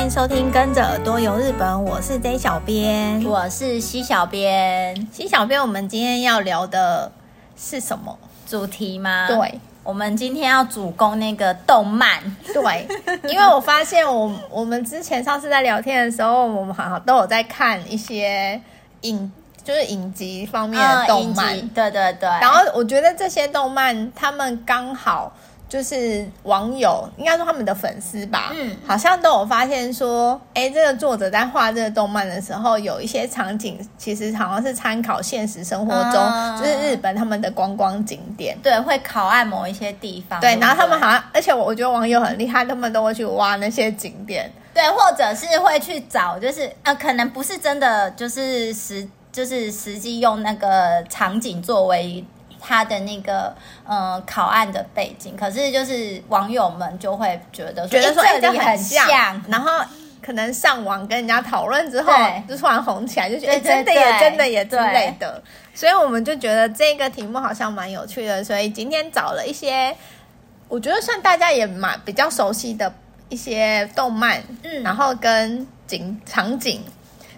欢迎收听《跟着耳朵游日本》，我是 J 小编，我是西小编。西小编，我们今天要聊的是什么主题吗？对，我们今天要主攻那个动漫。对，因为我发现我我们之前上次在聊天的时候，我们好像都有在看一些影，就是影集方面的动漫。嗯、对对对。然后我觉得这些动漫，他们刚好。就是网友，应该说他们的粉丝吧，嗯，好像都有发现说，哎，这个作者在画这个动漫的时候，有一些场景其实好像是参考现实生活中，嗯、就是日本他们的观光景点，对，会考案某一些地方，对，然后他们好像，而且我觉得网友很厉害，他们都会去挖那些景点，对，或者是会去找，就是呃，可能不是真的，就是实，就是实际用那个场景作为。他的那个呃考案的背景，可是就是网友们就会觉得，觉得说这里很像，然后可能上网跟人家讨论之后，就突然红起来，就觉得真的也真的也之类的，所以我们就觉得这个题目好像蛮有趣的，所以今天找了一些我觉得算大家也蛮比较熟悉的一些动漫，嗯，然后跟景场景，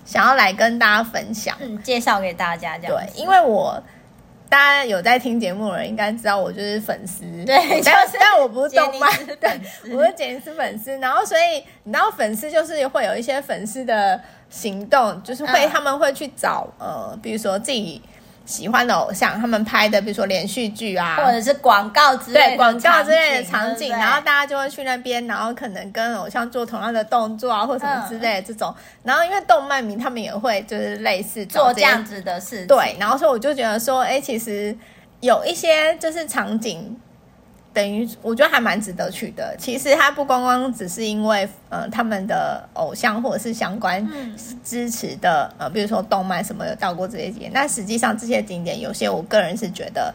想要来跟大家分享，嗯，介绍给大家这样，对，因为我。大家有在听节目的人应该知道，我就是粉丝。对，但但我不是动漫，对，我是杰尼斯粉丝。然后，所以你知道，粉丝就是会有一些粉丝的行动，就是会、嗯、他们会去找呃，比如说自己。喜欢的偶像，他们拍的，比如说连续剧啊，或者是广告之类的，对，广告之类的场景，然后大家就会去那边，然后可能跟偶像做同样的动作啊，或什么之类的这种。然后因为动漫迷他们也会就是类似这做这样子的事，对。然后所以我就觉得说，哎，其实有一些就是场景。等于我觉得还蛮值得去的。其实它不光光只是因为呃他们的偶像或者是相关支持的、嗯、呃，比如说动漫什么有到过这些景点。那实际上这些景点有些我个人是觉得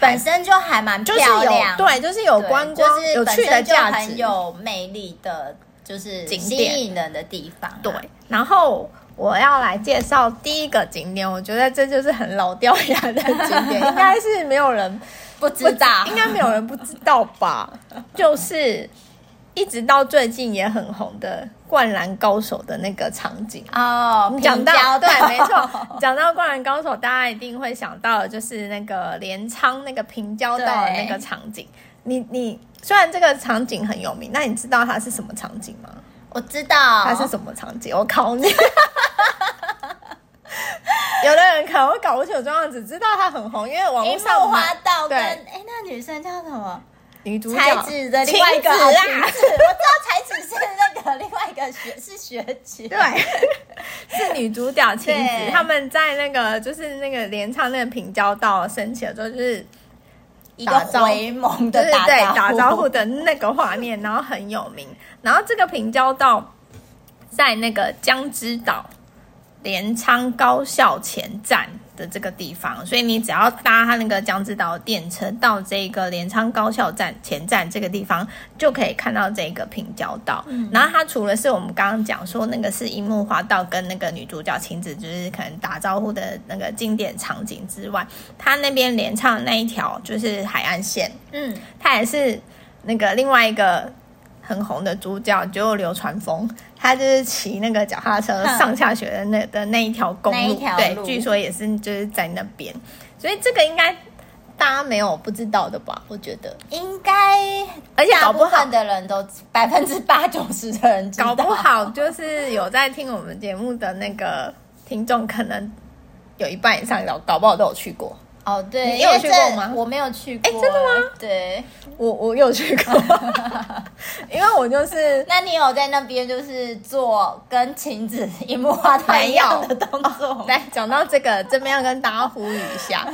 本身就还蛮漂亮，对，就是有观光、就是、有趣的价值，很有魅力的，就是吸引人的地方、啊。对，然后我要来介绍第一个景点，我觉得这就是很老掉牙的景点，应该是没有人。不知道，应该没有人不知道吧？就是一直到最近也很红的《灌篮高手》的那个场景哦。讲到 对，没错，讲到《灌篮高手》，大家一定会想到的就是那个镰仓那个平交道的那个场景。你你虽然这个场景很有名，那你知道它是什么场景吗？我知道它是什么场景，我考你。有的人可能会搞不清楚状况，只知道他很红，因为网络上花道跟哎，那女生叫什么？女主角才子的另外一个子、啊、我知道才子是那个另外一个学是学姐，对，是女主角晴子。他们在那个就是那个连唱那个平交道升起的时候，就是一个回眸的打对打招呼的那个画面，然后很有名。然后这个平交道在那个江之岛。镰仓高校前站的这个地方，所以你只要搭他那个江之岛电车到这个镰仓高校站前站这个地方，就可以看到这个平交道。嗯、然后它除了是我们刚刚讲说那个是樱木花道跟那个女主角晴子，就是可能打招呼的那个经典场景之外，它那边连唱那一条就是海岸线，嗯，它也是那个另外一个。很红的主角就流川枫，他就是骑那个脚踏车上下学的那的那一条公路，路，对，据说也是就是在那边，所以这个应该大家没有不知道的吧？我觉得。应该，而且大部分的人都百分之八九十的人搞不好就是有在听我们节目的那个听众，可能有一半以上搞搞不好都有去过。哦，对，你有去过吗？我没有去过。哎，真的吗？对，我我有去过，因为我就是……那你有在那边就是做跟晴子一木花道一样的动作？哦，来，讲到这个，这边要跟大家呼吁一下，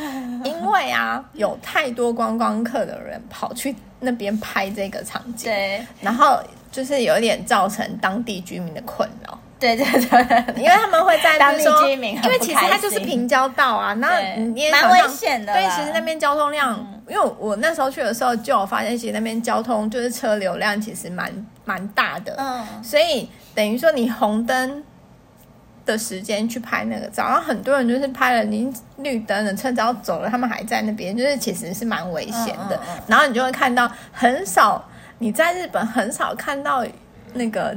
因为啊，有太多观光客的人跑去那边拍这个场景，对，然后就是有点造成当地居民的困扰。对对对，因为他们会在当地居民，因为其实它就是平交道啊，那你也蛮危险的。对，其实那边交通量，嗯，因为我那时候去的时候就有发现，其实那边交通就是车流量其实蛮蛮大的。嗯，所以等于说你红灯的时间去拍那个照，然后很多人就是拍了你绿灯的车子要走了，他们还在那边，就是其实是蛮危险的。嗯嗯嗯。然后你就会看到很少，你在日本很少看到那个。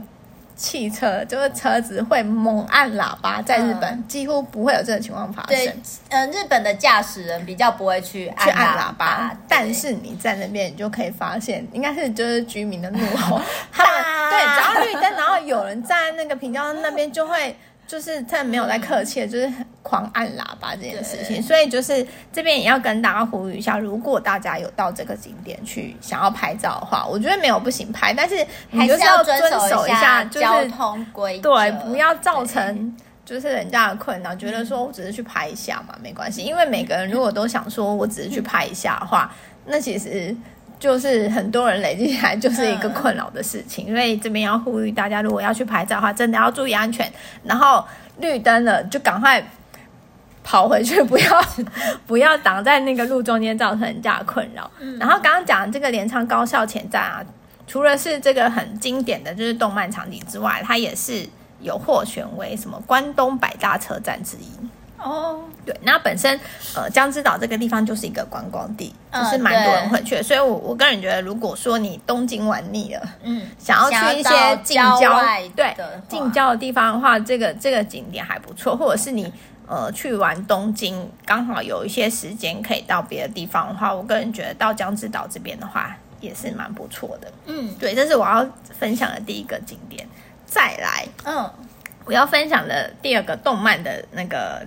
汽车就是车子会猛按喇叭，在日本、嗯、几乎不会有这种情况发生。对，嗯、呃，日本的驾驶人比较不会去按去按喇叭，但是你在那边，你就可以发现，应该是就是居民的怒吼，他们对，只要绿灯，然后有人站在那个平交那边，就会。就是他没有在客气，就是狂按喇叭这件事情，所以就是这边也要跟大家呼吁一下，如果大家有到这个景点去想要拍照的话，我觉得没有不行拍，但是你就是要遵守一下交通规则，对，不要造成就是人家的困扰，觉得说我只是去拍一下嘛，没关系，因为每个人如果都想说我只是去拍一下的话，那其实。就是很多人累积起来就是一个困扰的事情，所以这边要呼吁大家，如果要去拍照的话，真的要注意安全。然后绿灯了就赶快跑回去，不要 不要挡在那个路中间，造成人家的困扰。然后刚刚讲的这个镰仓高校前站啊，除了是这个很经典的就是动漫场景之外，它也是有获选为什么关东百大车站之一。哦，oh. 对，那本身呃，江之岛这个地方就是一个观光地，就、uh, 是蛮多人会去的，所以我我个人觉得，如果说你东京玩腻了，嗯，想要去一些近郊，对，近郊的地方的话，这个这个景点还不错，或者是你呃去完东京，刚好有一些时间可以到别的地方的话，我个人觉得到江之岛这边的话也是蛮不错的，嗯，对，这是我要分享的第一个景点。再来，嗯，我要分享的第二个动漫的那个。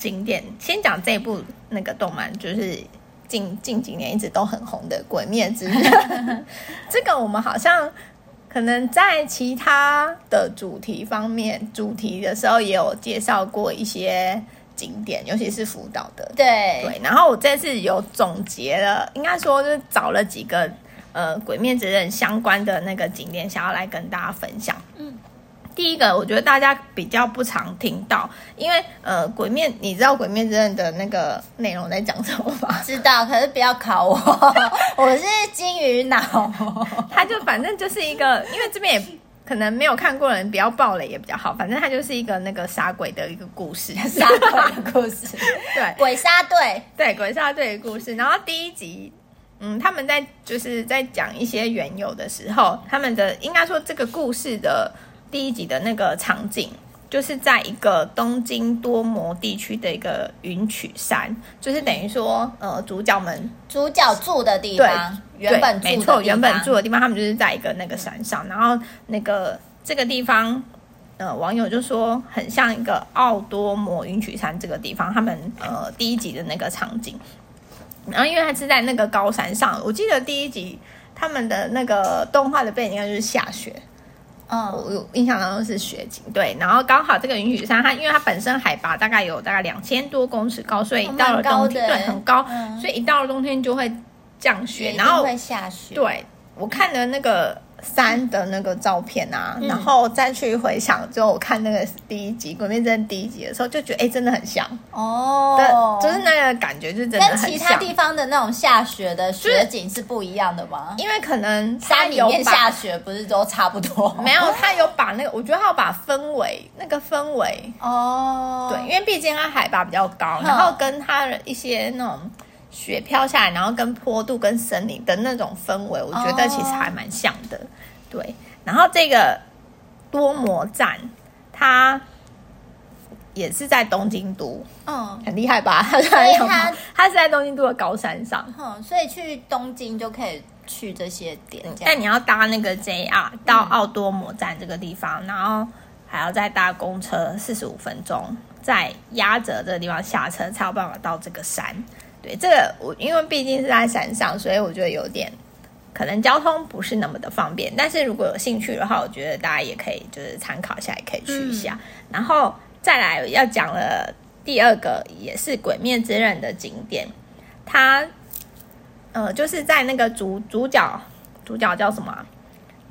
景点先讲这部那个动漫，就是近近几年一直都很红的《鬼灭之刃》。这个我们好像可能在其他的主题方面，主题的时候也有介绍过一些景点，尤其是福岛的。对对，然后我这次有总结了，应该说就是找了几个呃《鬼灭之刃》相关的那个景点，想要来跟大家分享。嗯。第一个，我觉得大家比较不常听到，因为呃，鬼面，你知道《鬼面之刃》的那个内容在讲什么吗？知道，可是不要考我，我是金鱼脑。他就反正就是一个，因为这边也可能没有看过的人，不要暴雷也比较好。反正他就是一个那个杀鬼的一个故事，杀鬼的故事，对，鬼杀队，对，鬼杀队的故事。然后第一集，嗯，他们在就是在讲一些缘由的时候，他们的应该说这个故事的。第一集的那个场景，就是在一个东京多摩地区的一个云曲山，就是等于说，呃，主角们主角住的地方，对，原本没错，原本住的地方，他们就是在一个那个山上，然后那个这个地方，呃，网友就说很像一个奥多摩云曲山这个地方，他们呃第一集的那个场景，然后因为它是在那个高山上，我记得第一集他们的那个动画的背景应该就是下雪。嗯，我有印象当中是雪景，对，然后刚好这个云雨山，它因为它本身海拔大概有大概两千多公尺高，所以到了冬天，对，很高，嗯、所以一到了冬天就会降雪，然后会下雪。对，我看的那个。山的那个照片啊，嗯、然后再去回想，就我看那个第一集《鬼灭之刃》第一集的时候，就觉得哎，真的很像哦，就是那个感觉，就真的很像。跟其他地方的那种下雪的雪景是不一样的吗？因为可能山里面下雪不是都差不多？没有，他有把那个，我觉得他有把氛围那个氛围哦，对，因为毕竟它海拔比较高，然后跟它的一些那种。雪飘下来，然后跟坡度、跟森林的那种氛围，我觉得其实还蛮像的。Oh. 对，然后这个多摩站，它也是在东京都，嗯，oh. 很厉害吧？所以 它它是在东京都的高山上，嗯，所以去东京就可以去这些点。但你要搭那个 JR 到奥多摩站这个地方，嗯、然后还要再搭公车四十五分钟，在压着这个地方下车，才有办法到这个山。对，这个我因为毕竟是在山上，所以我觉得有点可能交通不是那么的方便。但是如果有兴趣的话，我觉得大家也可以就是参考一下，也可以去一下。嗯、然后再来要讲了第二个，也是《鬼灭之刃》的景点，它呃就是在那个主主角主角叫什么？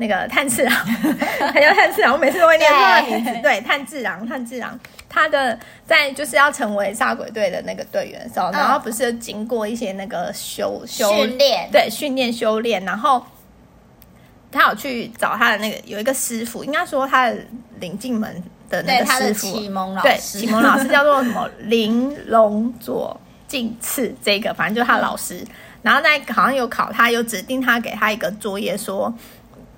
那个炭治郎，他叫炭治郎，我每次都会念错他的名字。对，炭治郎，炭治郎，他的在就是要成为杀鬼队的那个队员的时候，然后不是经过一些那个修修训练，对，训练修炼，然后他有去找他的那个有一个师傅，应该说他的领进门的那个师傅，启蒙老师，对，启蒙老师叫做什么？玲珑左近次，这个反正就是他的老师，嗯、然后在好像有考他，有指定他给他一个作业说。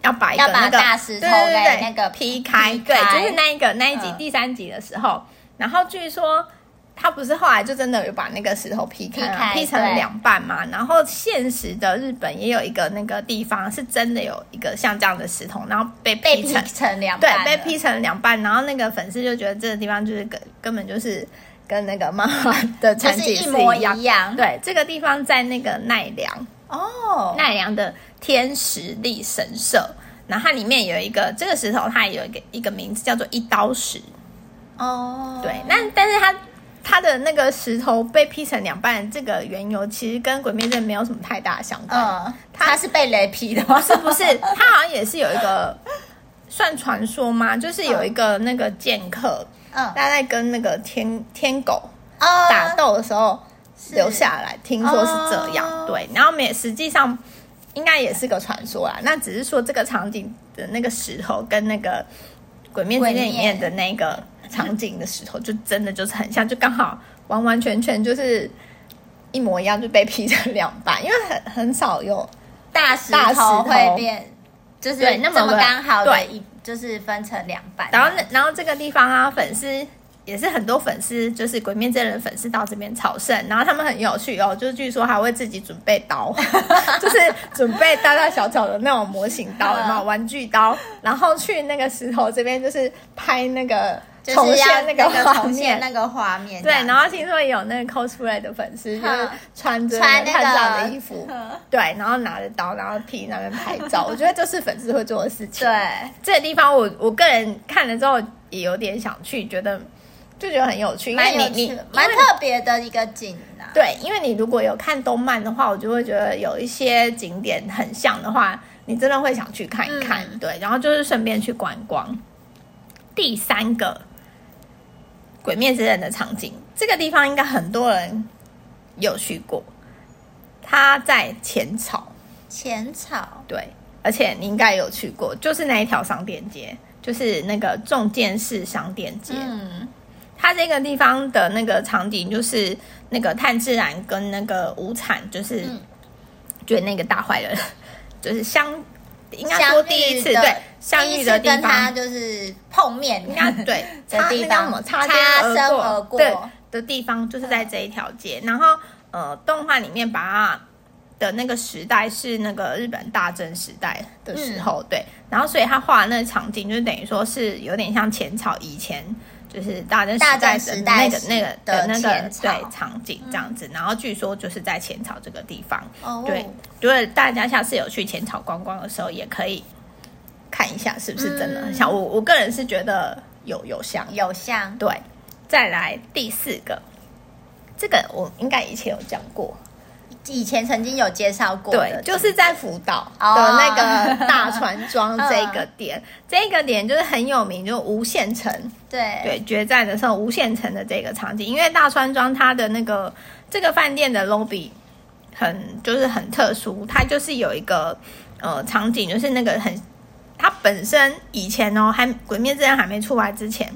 要把一个那个大石头对对对那个劈开，对，就是那一个那一集、嗯、第三集的时候，然后据说。他不是后来就真的有把那个石头劈开，劈，成了两半嘛？然后现实的日本也有一个那个地方是真的有一个像这样的石头，然后被劈成，被劈成两半，对，被劈成两半。然后那个粉丝就觉得这个地方就是根根本就是跟那个漫画的场景是一模一样。对，这个地方在那个奈良哦，奈良的天石力神社，然后它里面有一个这个石头，它也有一个一个名字叫做一刀石。哦，对，那但是它。它的那个石头被劈成两半，这个缘由其实跟《鬼灭之刃》没有什么太大的相关。嗯，它是被雷劈的吗？是不是？它好像也是有一个 算传说吗？就是有一个那个剑客，嗯，他在跟那个天天狗打斗的时候留下来，听说是这样。对，然后没实际上应该也是个传说啦。那只是说这个场景的那个石头跟那个《鬼灭之刃》里面的那个。场景的石头就真的就是很像，就刚好完完全全就是一模一样，就被劈成两半。因为很很少有大石头会变，就是对那么刚好对一，就是分成两半。然后，然后这个地方啊，粉丝也是很多粉丝，就是《鬼面真人》粉丝到这边朝圣，然后他们很有趣哦，就是据说还会自己准备刀，就是准备大大小小的那种模型刀，然后玩具刀，然后去那个石头这边，就是拍那个。重现那个画面，那个画面。对，然后听说也有那个 cosplay 的粉丝，就是穿着探长的衣服，对，然后拿着刀，然后替那边拍照。我觉得这是粉丝会做的事情。对，这个地方我我个人看了之后也有点想去，觉得就觉得很有趣，因为你你蛮特别的一个景啊。对，因为你如果有看动漫的话，我就会觉得有一些景点很像的话，你真的会想去看一看。对，然后就是顺便去观光。第三个。《鬼灭之刃》的场景，这个地方应该很多人有去过。它在浅草，浅草对，而且你应该有去过，就是那一条商店街，就是那个重见寺商店街。嗯，它这个地方的那个场景，就是那个炭治郎跟那个无惨，就是觉得那个大坏人，就是相。应该说第一次对相遇的地方，他就是碰面，应该对 的地方，擦肩而过对的地方，就是在这一条街。然后呃，动画里面把它的那个时代是那个日本大正时代的时候，对。然后所以他画的那个场景，就等于说是有点像前朝以前。就是大正时代的那个那个的那个对场景这样子，然后据说就是在浅草这个地方，对，如果大家下次有去浅草观光的时候，也可以看一下是不是真的很像。我我个人是觉得有有像有像，对。再来第四个，这个我应该以前有讲过。以前曾经有介绍过，对，就是在福岛的那个大川庄这个点，哦、这个点就是很有名，就是无限城，对。对，决战的时候无限城的这个场景，因为大川庄它的那个这个饭店的 lobby 很就是很特殊，它就是有一个呃场景，就是那个很它本身以前哦还鬼灭之刃还没出来之前，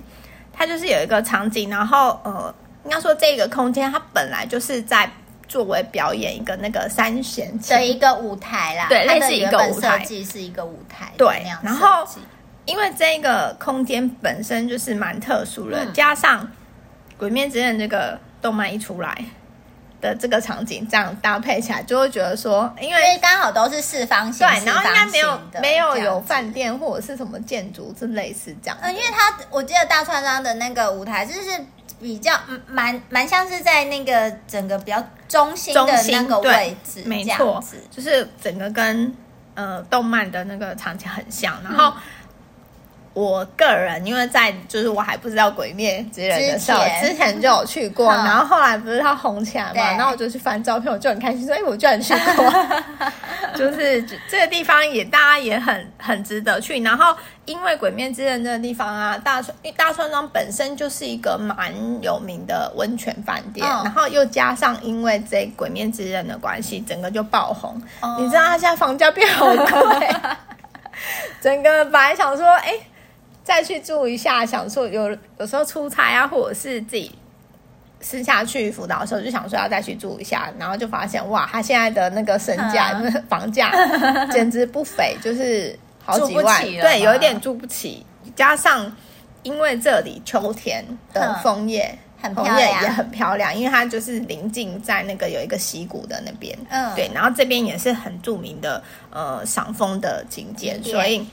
它就是有一个场景，然后呃应该说这个空间它本来就是在。作为表演一个那个三弦的一个舞台啦，对，类似一个舞台，设计是一个舞台，对。然后，因为这个空间本身就是蛮特殊的，嗯、加上《鬼面之刃》这个动漫一出来的这个场景，这样搭配起来，就会觉得说，因为刚好都是四方形，对，然后应该没有没有有饭店或者是什么建筑，是类似这样。嗯，因为他我记得大川庄的那个舞台就是。比较蛮蛮像是在那个整个比较中心的那个位置，没错，就是整个跟呃动漫的那个场景很像。然后、嗯、我个人因为在就是我还不知道《鬼灭之刃》的时候，之前，就有去过。嗯、然后后来不是它红起来嘛，然后我就去翻照片，我就很开心，所以我居然去过。就是这个地方也大家也很很值得去。然后因为《鬼灭之刃》这个地方啊，大川因为大川庄本身就是一个蛮有名的温泉饭店，哦、然后又加上因为这《鬼灭之刃》的关系，整个就爆红。哦、你知道它现在房价变好贵，整个本来想说哎再去住一下，想说有有时候出差啊，或者是自己。私下去辅导的时候，就想说要再去住一下，然后就发现哇，他现在的那个身价、嗯、房价简直不菲，就是好几万，对，有一点住不起。加上因为这里秋天的枫叶。嗯红叶也很漂亮，因为它就是临近在那个有一个溪谷的那边，嗯，对，然后这边也是很著名的呃赏枫的景点，所以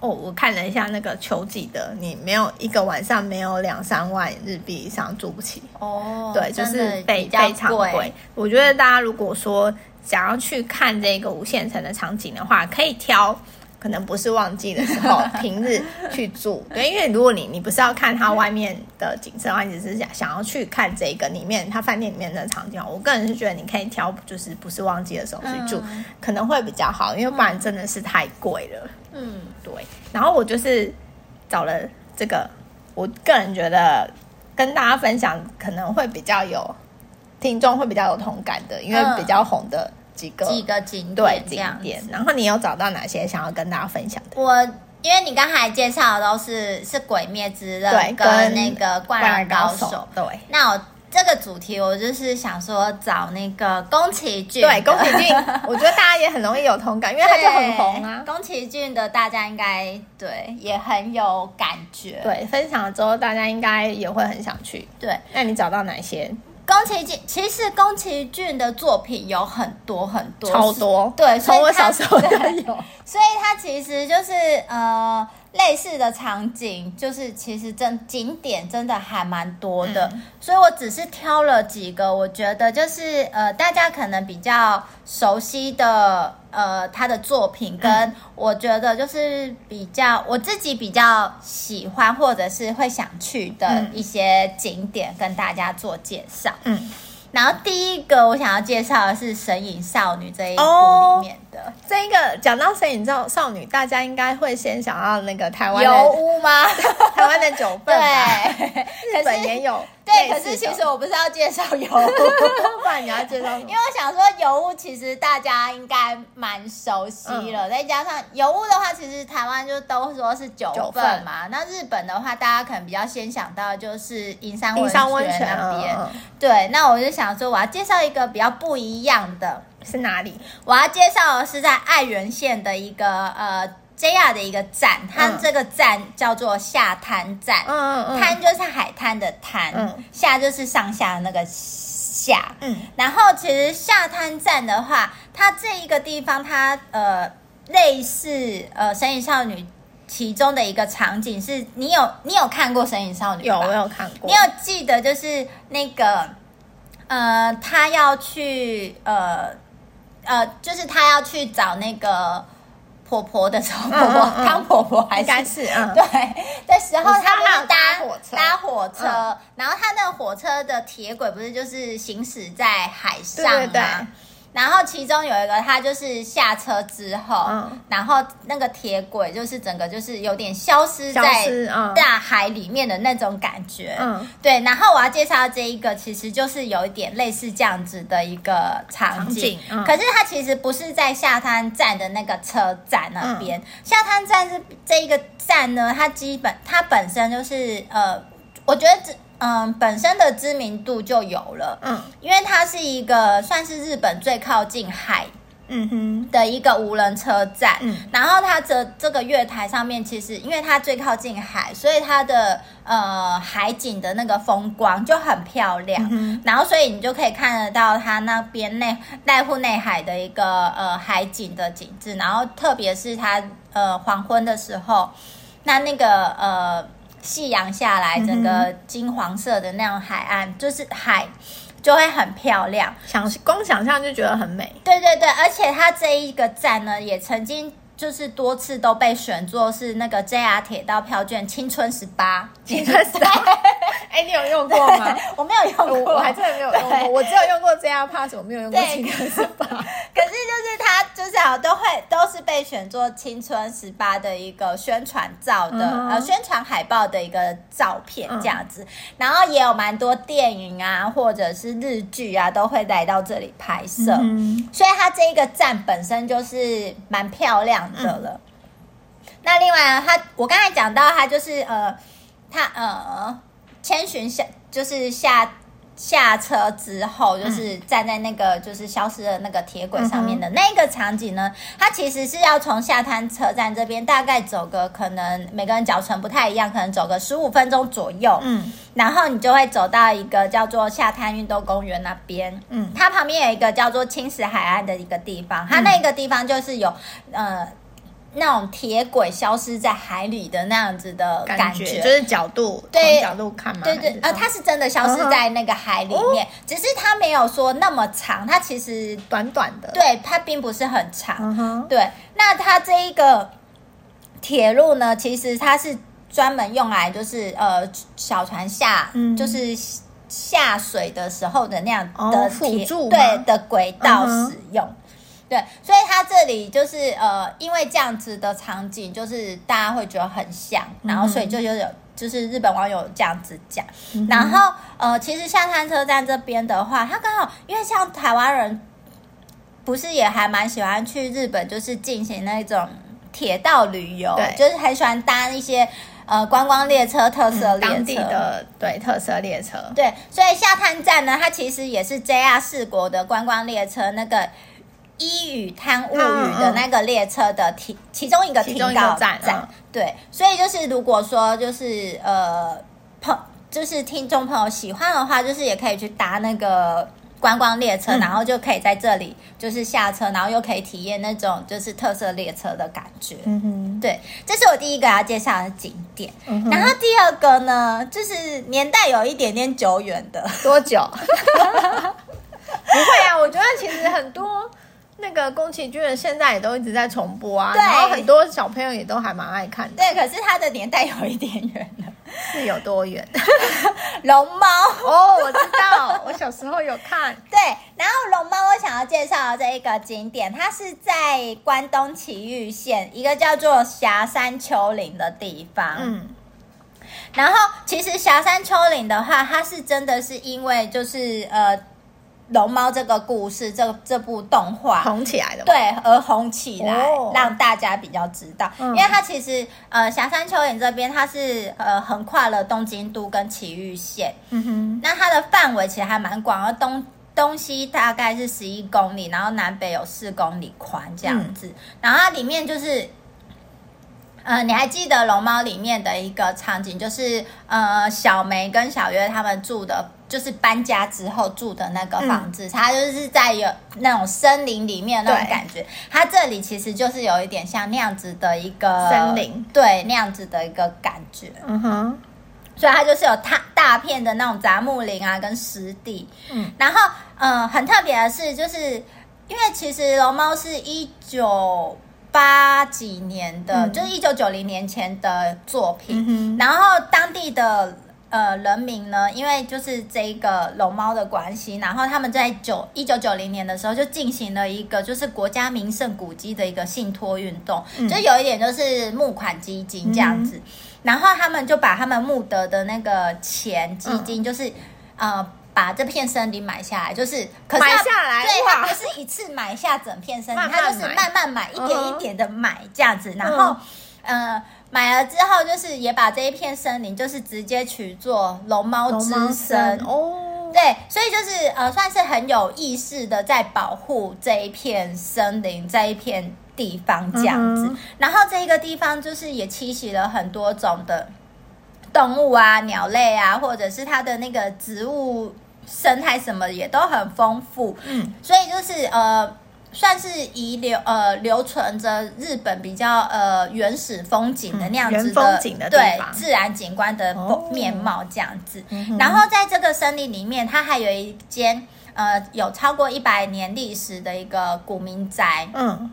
哦，我看了一下那个秋季的，你没有一个晚上没有两三万日币以上住不起哦，对，就是非非常贵。我觉得大家如果说想要去看这个无限城的场景的话，可以挑。可能不是旺季的时候，平日去住，对，因为如果你你不是要看它外面的景色的话，你只是想想要去看这个里面它饭店里面的场景，我个人是觉得你可以挑，就是不是旺季的时候去住，嗯、可能会比较好，因为不然真的是太贵了。嗯，对。然后我就是找了这个，我个人觉得跟大家分享可能会比较有听众会比较有同感的，因为比较红的。几个几个景点对景点，然后你有找到哪些想要跟大家分享的？我因为你刚才介绍的都是是《鬼灭之刃》跟那个《灌篮高手》对，那我这个主题我就是想说找那个宫崎骏，对宫崎骏，我觉得大家也很容易有同感，因为他就很红啊。宫崎骏的大家应该对也很有感觉，对分享了之后大家应该也会很想去。对，那你找到哪些？宫崎骏其实宫崎骏的作品有很多很多，超多。对，从我小时候就有，所以他其实就是呃类似的场景，就是其实真景点真的还蛮多的。嗯、所以我只是挑了几个，我觉得就是呃大家可能比较熟悉的。呃，他的作品跟我觉得就是比较我自己比较喜欢或者是会想去的一些景点，跟大家做介绍。嗯。然后第一个我想要介绍的是《神隐少女》这一部里面的、哦、这一个。讲到《神隐少少女》，大家应该会先想到那个台湾油屋吗？台湾的九份对，日本也有。对，可是其实我不是要介绍油屋，不然你要介绍。因为我想说油屋其实大家应该蛮熟悉了，嗯、再加上油屋的话，其实台湾就都说是九份嘛。那日本的话，大家可能比较先想到就是银山温泉那边。嗯、对，那我就想说，我要介绍一个比较不一样的，是哪里？我要介绍的是在爱媛县的一个呃。JR 的一个站，它这个站叫做下滩站，嗯嗯，滩就是海滩的滩，嗯，下就是上下的那个下，嗯，然后其实下滩站的话，它这一个地方，它呃类似呃神隐少女其中的一个场景，是你有你有看过神隐少女？有，我有看过。你有记得就是那个呃，他要去呃呃，就是他要去找那个。婆婆的时候，婆婆汤婆婆还是应该是嗯对的时候，他们要搭火车，搭火车，然后他那个火车的铁轨不是就是行驶在海上吗？对对对。然后其中有一个，他就是下车之后，嗯、然后那个铁轨就是整个就是有点消失在大海里面的那种感觉。嗯，对。然后我要介绍的这一个，其实就是有一点类似这样子的一个场景。场景嗯、可是它其实不是在下滩站的那个车站那边。嗯、下滩站是这一个站呢，它基本它本身就是呃，我觉得这。嗯，本身的知名度就有了，嗯，因为它是一个算是日本最靠近海，嗯哼的一个无人车站，嗯，然后它这这个月台上面，其实因为它最靠近海，所以它的呃海景的那个风光就很漂亮，嗯，然后所以你就可以看得到它那边内濑户内海的一个呃海景的景致，然后特别是它呃黄昏的时候，那那个呃。夕阳下来，整个金黄色的那种海岸，嗯、就是海，就会很漂亮。想光想象就觉得很美。对对对，而且它这一个站呢，也曾经。就是多次都被选作是那个 JR 铁道票券青春十八，青春十八。哎，你有用过吗？我没有用过，我，我还真的没有用过。我只有用过 JR Pass，我没有用过青春十八。都会都是被选作青春十八的一个宣传照的、嗯、呃宣传海报的一个照片这样子，嗯、然后也有蛮多电影啊或者是日剧啊都会来到这里拍摄，嗯、所以它这一个站本身就是蛮漂亮的。了，嗯、那另外呢，他我刚才讲到，他就是呃，他呃，千寻下就是下下车之后，就是站在那个就是消失的那个铁轨上面的那个场景呢，它其实是要从下滩车站这边大概走个可能每个人脚程不太一样，可能走个十五分钟左右，嗯，然后你就会走到一个叫做下滩运动公园那边，嗯，它旁边有一个叫做青石海岸的一个地方，它那个地方就是有呃。那种铁轨消失在海里的那样子的感觉，就是角度，对角度看嘛，对对，呃，它是真的消失在那个海里面，uh. 只是它没有说那么长，它其实短短的，对，它并不是很长，uh. 对。那它这一个铁路呢，其实它是专门用来就是呃小船下，嗯，就是下水的时候的那样的辅、oh, 助，对的轨道使用。Uh. 对，所以它这里就是呃，因为这样子的场景，就是大家会觉得很像，然后所以就有有就是日本网友这样子讲，嗯、然后呃，其实下滩车站这边的话，它刚好因为像台湾人不是也还蛮喜欢去日本，就是进行那种铁道旅游，就是很喜欢搭一些呃观光列车、特色列车、嗯、当地的对特色列车，对，所以下滩站呢，它其实也是 JR 四国的观光列车那个。伊予滩物语的那个列车的停、其中一个停靠站，对，所以就是如果说就是呃朋就是听众朋友喜欢的话，就是也可以去搭那个观光列车，然后就可以在这里就是下车，然后又可以体验那种就是特色列车的感觉。嗯哼，对，这是我第一个要介绍的景点、嗯。然后第二个呢，就是年代有一点点久远的，多久？不会啊，我觉得其实很多。那个宫崎骏现在也都一直在重播啊，然后很多小朋友也都还蛮爱看的。对，可是他的年代有一点远了，是有多远？龙猫哦，我知道，我小时候有看。对，然后龙猫我想要介绍的这一个景点，它是在关东崎玉县一个叫做霞山丘陵的地方。嗯，然后其实霞山丘陵的话，它是真的是因为就是呃。龙猫这个故事，这这部动画红起来的，对，而红起来，哦，让大家比较知道。嗯、因为它其实，呃，霞山丘陵这边它是呃横跨了东京都跟埼玉县，嗯哼，那它的范围其实还蛮广，而东东西大概是十一公里，然后南北有四公里宽这样子，嗯，然后它里面就是。呃，你还记得《龙猫》里面的一个场景，就是呃，小梅跟小月他们住的，就是搬家之后住的那个房子，嗯、它就是在有那种森林里面那种感觉。它这里其实就是有一点像那样子的一个森林，对，那样子的一个感觉。嗯哼，所以它就是有大大片的那种杂木林啊，跟湿地。嗯，然后嗯、呃，很特别的是，就是因为其实《龙猫》是一九。八几年的，嗯、就是一九九零年前的作品，嗯、然后当地的呃人民呢，因为就是这个龙猫的关系，然后他们在九一九九零年的时候就进行了一个就是国家名胜古迹的一个信托运动，嗯，就有一点就是募款基金这样子，嗯，然后他们就把他们募得的那个钱基金，就是、嗯、呃。把这片森林买下来，就是可是买下来，对，他不是一次买下整片森林，他就是慢慢买，一点一点的买这样子，然后，呃，买了之后，就是也把这一片森林，就是直接取作龙猫之森。哦，对，所以就是呃，算是很有意识的在保护这一片森林，这一片地方这样子，然后这一个地方就是也栖息了很多种的。动物啊，鸟类啊，或者是它的那个植物生态什么也都很丰富，嗯，所以就是呃，算是遗留呃留存着日本比较呃原始风景的那样子的，嗯、风景的对自然景观的面貌这样子，哦。然后在这个森林里面，它还有一间呃有超过一百年历史的一个古民宅，嗯，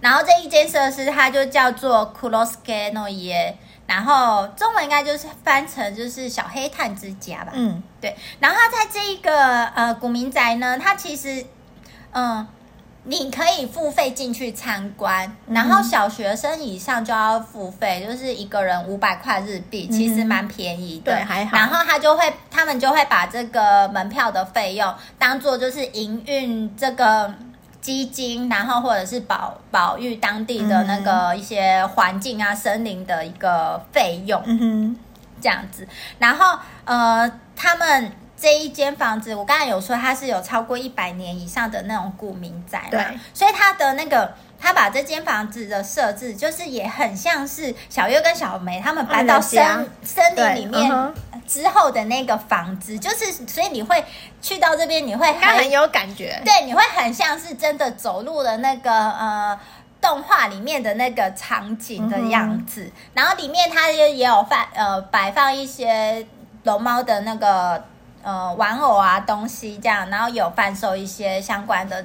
然后这一间设施它就叫做 Kurosuke no Ie。然后中文应该就是翻成就是小黑炭之家吧。嗯，对。然后在这一个呃古民宅呢，它其实嗯，你可以付费进去参观，嗯，然后小学生以上就要付费，就是一个人五百块日币，嗯，其实蛮便宜的。对，还好。然后他就会，他们就会把这个门票的费用当做就是营运这个。基金，然后或者是保保育当地的那个一些环境啊、森林的一个费用，嗯哼，这样子。然后呃，他们这一间房子，我刚才有说它是有超过一百年以上的那种古民宅，对，所以它的那个，他把这间房子的设置，就是也很像是小月跟小梅他们搬到森森林里面之后的那个房子，就是所以你会去到这边，你会很，很有感觉，对，你会很像是真的走入了那个呃动画里面的那个场景的样子，嗯、然后里面它也也有放呃摆放一些龙猫的那个。呃，玩偶啊，东西这样，然后有贩售一些相关的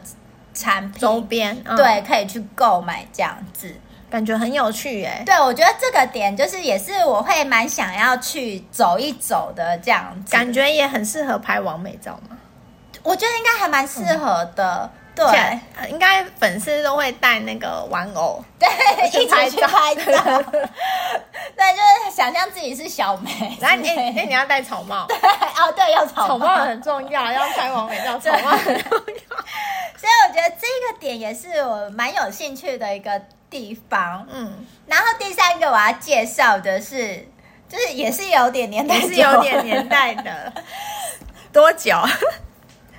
产品周边，嗯、对，可以去购买这样子，感觉很有趣耶。对，我觉得这个点就是也是我会蛮想要去走一走的这样子，感觉也很适合拍完美照嘛。我觉得应该还蛮适合的。嗯对，应该粉丝都会带那个玩偶，对，一起去拍照。对，就是想象自己是小梅。然后你，哎，你要戴草帽。对，哦，对，要草帽，草帽很重要，要拍完美照，草帽很重要。所以我觉得这个点也是我蛮有兴趣的一个地方。嗯，然后第三个我要介绍的是，就是也是有点年代，是有点年代的。多久？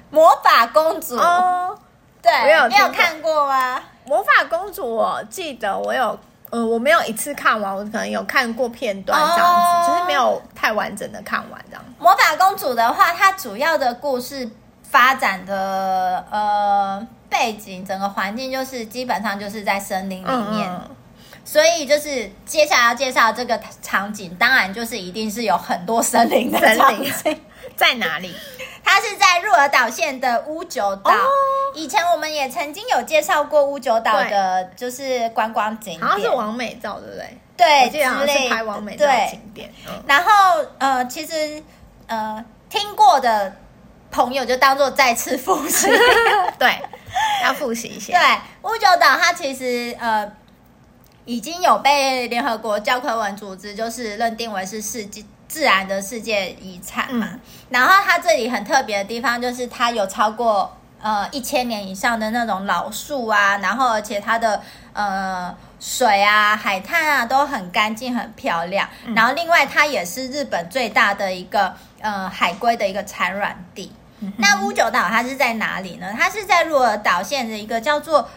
魔法公主。哦。对，我有，你有看过吗？魔法公主，我记得我有，呃，我没有一次看完，我可能有看过片段这样子，哦、就是没有太完整的看完这样。魔法公主的话，它主要的故事发展的呃背景，整个环境就是基本上就是在森林里面，嗯嗯，所以就是接下来要介绍这个场景，当然就是一定是有很多森林的森林 在哪里？它是在鹿儿岛县的屋久岛。哦、以前我们也曾经有介绍过屋久岛的，就是观光景点，好像是王美照，对不对？对，之类是拍王美照景点。嗯、然后呃，其实呃，听过的朋友就当做再次复习，对，要复习一下。对，屋久岛它其实呃已经有被联合国教科文组织就是认定为是世界。自然的世界遗产嘛，嗯、然后它这里很特别的地方就是它有超过呃一千年以上的那种老树啊，然后而且它的呃水啊、海滩啊都很干净、很漂亮。嗯、然后另外它也是日本最大的一个呃海龟的一个产卵地。嗯、那屋久岛它是在哪里呢？它是在鹿儿岛县的一个叫做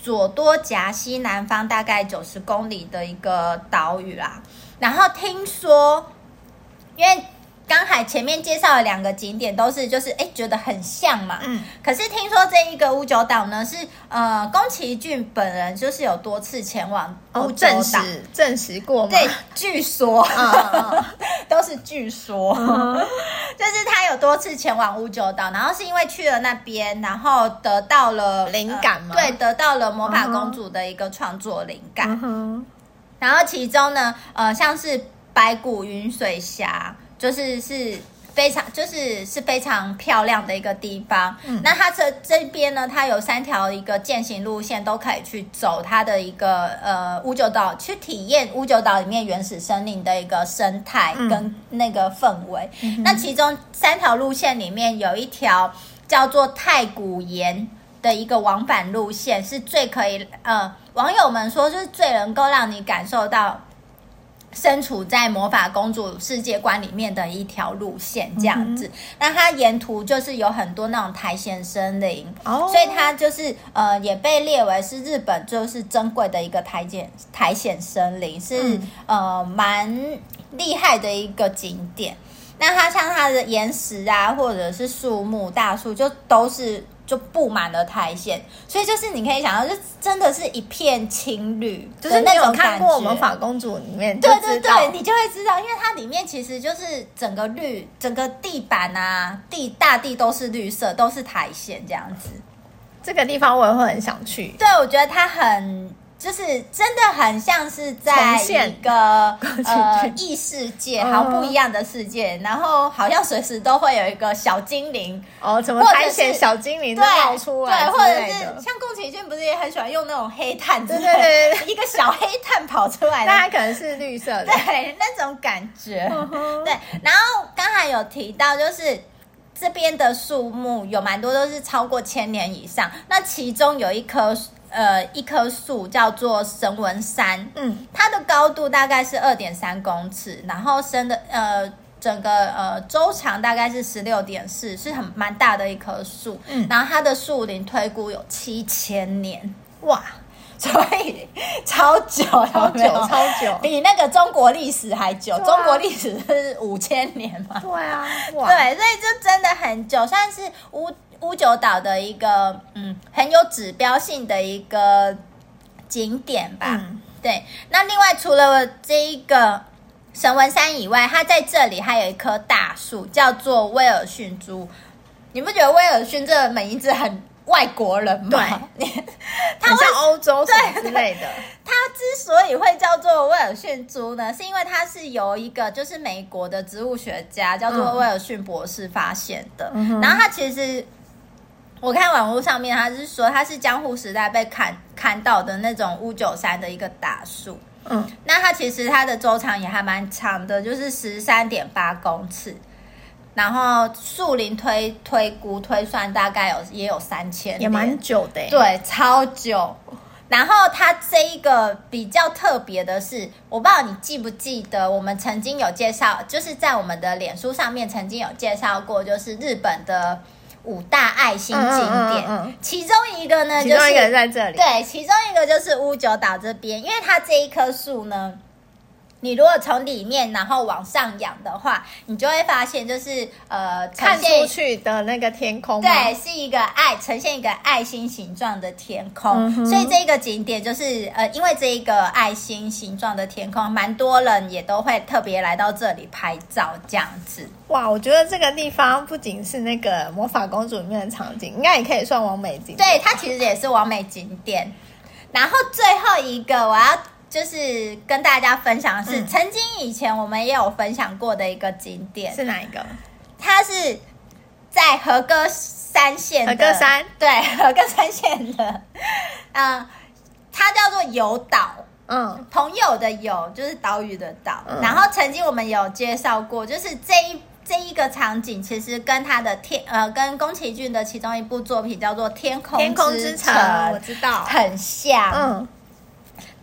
佐多岬西南方大概九十公里的一个岛屿啦。然后听说。因为刚才前面介绍的两个景点都是就是哎觉得很像嘛，嗯，可是听说这一个屋久岛呢是呃宫崎骏本人就是有多次前往哦、证实证实过吗？对，据说，都是据说，嗯、就是他有多次前往屋久岛，然后是因为去了那边，然后得到了灵感嘛、呃，对，得到了魔法公主的一个创作灵感，嗯、然后其中呢，呃，像是。白骨云水峡就是是非常就是是非常漂亮的一个地方。嗯，那它这这边呢，它有三条一个践行路线都可以去走它的一个呃乌九岛，去体验乌九岛里面原始森林的一个生态跟那个氛围。嗯、那其中三条路线里面有一条叫做太古岩的一个往返路线，是最可以呃网友们说就是最能够让你感受到。身处在魔法公主世界观里面的一条路线，这样子。嗯、那它沿途就是有很多那种苔藓森林，哦、所以它就是呃也被列为是日本就是珍贵的一个苔藓苔藓森林，是、嗯、呃蛮厉害的一个景点。那它像它的岩石啊，或者是树木大树，就都是。就布满了苔藓，所以就是你可以想到，就真的是一片青绿，就是那种看过《我们法公主》里面，对对对，你就会知道，因为它里面其实就是整个绿，整个地板啊，地大地都是绿色，都是苔藓这样子。这个地方我也会很想去。对，我觉得它很。就是真的很像是在一个 呃异世界，好不一样的世界，然后好像随时都会有一个小精灵哦，怎么探险小精灵冒出来，对，或者是像宫崎骏不是也很喜欢用那种黑炭，对对对，一个小黑炭跑出来，那它可能是绿色的，对，那种感觉，对。然后刚才有提到，就是这边的树木有蛮多都是超过千年以上，那其中有一棵。呃，一棵树叫做神文杉，嗯，它的高度大概是二点三公尺，然后深的呃整个呃周长大概是十六点四，是很蛮大的一棵树。嗯，然后它的树龄推估有七千年，哇，所以超久，超久，超久，比那个中国历史还久。啊、中国历史是五千年嘛？对啊，对，所以就真的很久，算是乌乌九岛的一个嗯很有指标性的一个景点吧。嗯、对，那另外除了这一个。神文山以外，它在这里还有一棵大树，叫做威尔逊珠。你不觉得威尔逊这个名字很外国人吗？对，它像欧洲什么之类的。它之所以会叫做威尔逊珠呢，是因为它是由一个就是美国的植物学家叫做威尔逊博士发现的。嗯、然后它其实，我看网络上面，他是说他是江户时代被砍砍倒的那种乌九山的一个大树。嗯，那它其实它的周长也还蛮长的，就是十三点八公尺，然后树龄推推估推算大概有也有三千，也蛮久的，对，超久。然后它这一个比较特别的是，我不知道你记不记得，我们曾经有介绍，就是在我们的脸书上面曾经有介绍过，就是日本的。五大爱心景点，嗯嗯嗯、其中一个呢，就是其中一个在这里，对，其中一个就是乌九岛这边，因为它这一棵树呢。你如果从里面然后往上仰的话，你就会发现就是呃，看出去的那个天空，对，是一个爱呈现一个爱心形状的天空。嗯、所以这个景点就是呃，因为这一个爱心形状的天空，蛮多人也都会特别来到这里拍照这样子。哇，我觉得这个地方不仅是那个魔法公主里面的场景，应该也可以算完美景点。对，它其实也是完美景点。然后最后一个我要。就是跟大家分享的是，嗯、曾经以前我们也有分享过的一个景点，是哪一个？它是在和歌山县的。和歌山，对，和歌山县的，嗯，它叫做友岛，嗯，朋友的友就是岛屿的岛。嗯、然后曾经我们有介绍过，就是这一这一个场景，其实跟他的天呃，跟宫崎骏的其中一部作品叫做《天空天空之城》，我知道，很像，嗯。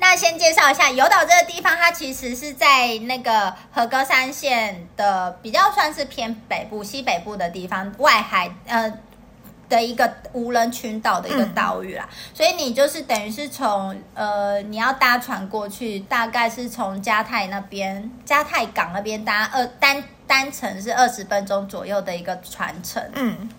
那先介绍一下有岛这个地方，它其实是在那个和歌山县的比较算是偏北部、西北部的地方，外海呃的一个无人群岛的一个岛屿啦。嗯、所以你就是等于是从呃你要搭船过去，大概是从加泰那边、加泰港那边搭二单单程是二十分钟左右的一个船程。嗯，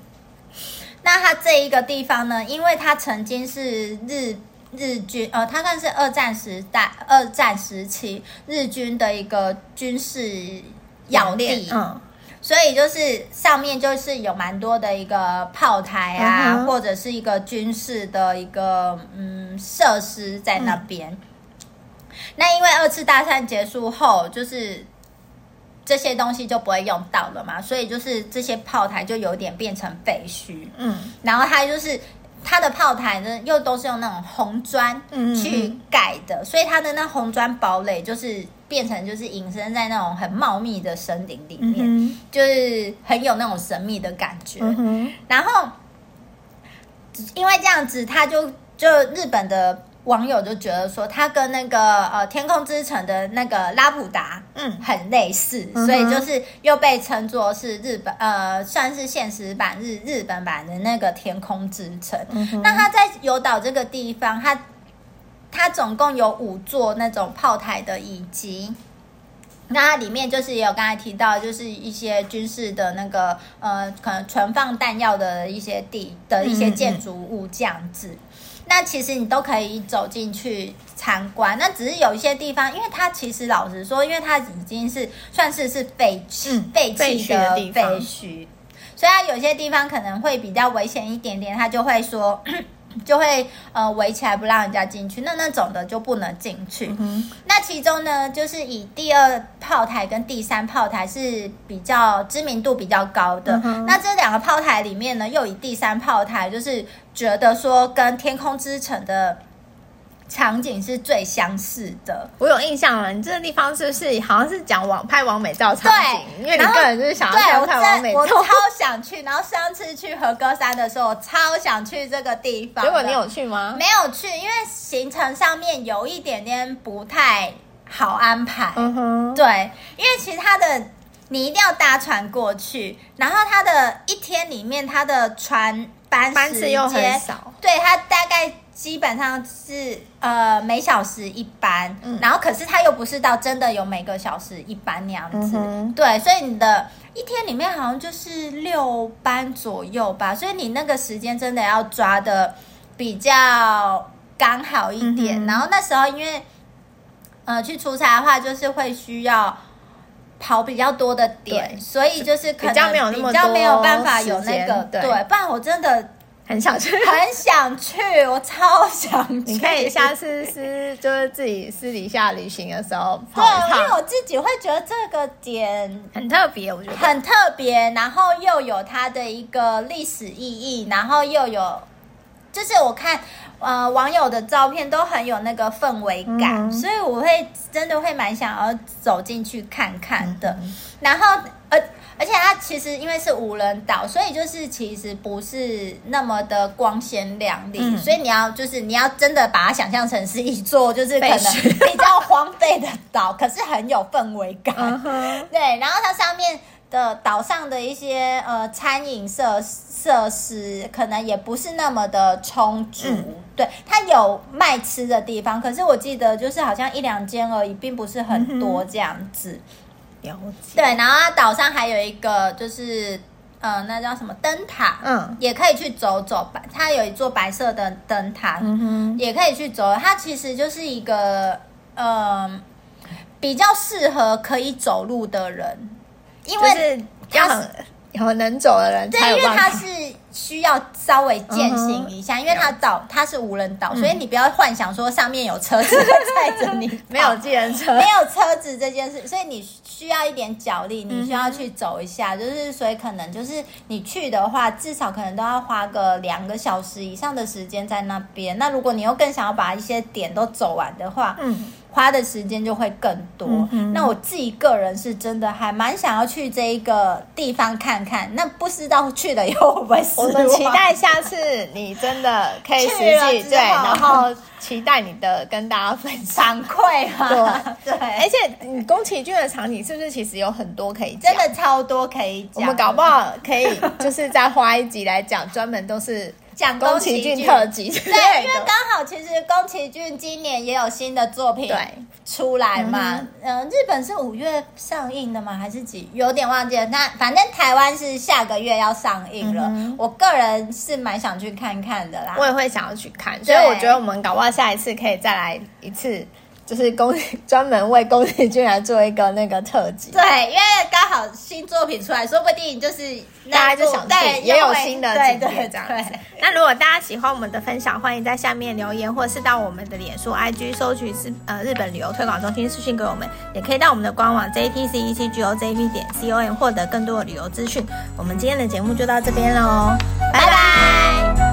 那它这一个地方呢，因为它曾经是日。日军呃，它算是二战时代、二战时期日军的一个军事要地，嗯，所以就是上面就是有蛮多的一个炮台啊，嗯、或者是一个军事的一个嗯设施在那边。嗯、那因为二次大战结束后，就是这些东西就不会用到了嘛，所以就是这些炮台就有点变成废墟，嗯，然后它就是。它的炮台呢，又都是用那种红砖去盖的，嗯、所以它的那红砖堡垒就是变成就是隐身在那种很茂密的森林里面，嗯、就是很有那种神秘的感觉。嗯、然后因为这样子，他就就日本的。网友就觉得说，它跟那个呃《天空之城》的那个拉普达，嗯，很类似，嗯、所以就是又被称作是日本呃，算是现实版日日本版的那个《天空之城》嗯。那它在有岛这个地方，它它总共有五座那种炮台的遗迹。那它里面就是也有刚才提到，就是一些军事的那个呃，可能存放弹药的一些地的一些建筑物这样子。嗯那其实你都可以走进去参观，那只是有一些地方，因为它其实老实说，因为它已经是算是是废弃、嗯、废弃的废墟，所以它有些地方可能会比较危险一点点，他就会说。就会呃围起来不让人家进去，那那种的就不能进去。嗯、那其中呢，就是以第二炮台跟第三炮台是比较知名度比较高的。嗯、那这两个炮台里面呢，又以第三炮台就是觉得说跟天空之城的。场景是最相似的，我有印象了。你这个地方是不是好像是讲网拍网美照场景？对，因为你个人就是想要拍网美照。我超想去。然后上次去和歌山的时候，我超想去这个地方。结果你有去吗？没有去，因为行程上面有一点点不太好安排。嗯哼，对，因为其他的你一定要搭船过去，然后它的一天里面，它的船班班次又很少，对，它大概基本上是呃每小时一班，嗯，然后可是它又不是到真的有每个小时一班那样子，嗯、对，所以你的一天里面好像就是六班左右吧，所以你那个时间真的要抓的比较刚好一点，嗯、然后那时候因为呃去出差的话，就是会需要。跑比较多的点，所以就是可能比较没有办法有那个对，对，不然我真的很想去，很想去，我超想去。你可以下次是就是自己私底下旅行的时候跑对，因为我自己会觉得这个点很特别，我觉得很特别，然后又有它的一个历史意义，然后又有就是我看。呃，网友的照片都很有那个氛围感，嗯、所以我会真的会蛮想要走进去看看的。嗯、然后，而而且它其实因为是无人岛，所以就是其实不是那么的光鲜亮丽，嗯、所以你要就是你要真的把它想象成是一座就是可能 比较荒废的岛，可是很有氛围感。嗯、对，然后它上面。的岛上的一些呃餐饮设设施可能也不是那么的充足，嗯、对，它有卖吃的地方，可是我记得就是好像一两间而已，并不是很多这样子。了解。对，然后它岛上还有一个就是呃，那叫什么灯塔，嗯，也可以去走走。白，它有一座白色的灯塔，嗯哼，也可以去走。它其实就是一个呃比较适合可以走路的人。因为要很很能走的人，对，因为他是需要稍微践行一下，因为他岛它是无人岛，所以你不要幻想说上面有车子 载着你，没有自行车，没有车子这件事，所以你需要一点脚力，你需要去走一下，就是所以可能就是你去的话，至少可能都要花个两个小时以上的时间在那边。那如果你又更想要把一些点都走完的话，嗯。花的时间就会更多。嗯、那我自己个人是真的还蛮想要去这一个地方看看。那不知道去了以后会不会失望？我们期待下次你真的可以实际对，然后期待你的跟大家分享反馈哈。对，对而且你宫崎骏的场景是不是其实有很多可以讲？真的超多可以讲。我们搞不好可以就是再花一集来讲，专门都是。讲宫崎骏特辑，对，因为刚好其实宫崎骏今年也有新的作品对出来嘛。嗯、呃，日本是五月上映的吗？还是几？有点忘记了。那反正台湾是下个月要上映了。嗯、我个人是蛮想去看看的啦。我也会想要去看，所以我觉得我们搞不好下一次可以再来一次。就是宫 专门为宫崎骏来做一个那个特辑，对，因为刚好新作品出来，说不定就是大家就想去，也有新的景点这样子。那如果大家喜欢我们的分享，欢迎在下面留言，或是到我们的脸书、IG 搜取是呃日本旅游推广中心私讯给我们，也可以到我们的官网 jtc17gojp 点 com 获得更多的旅游资讯。我们今天的节目就到这边喽，拜拜。